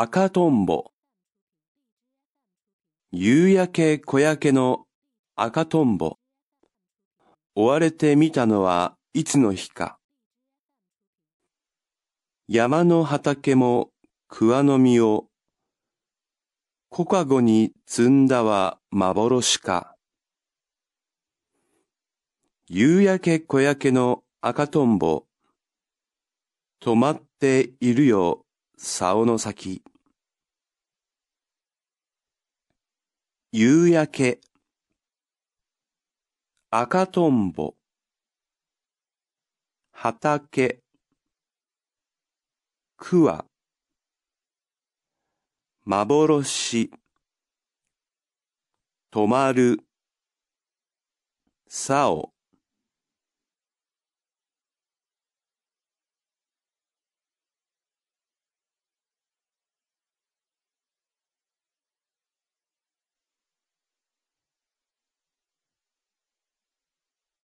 赤とんぼ。夕焼け小焼けの赤とんぼ。追われてみたのはいつの日か。山の畑も桑の実を、小かごに積んだは幻か。夕焼け小焼けの赤とんぼ。止まっているよ、竿の先。夕焼け。赤とんぼ。畑。桑。幻。止まる。竿。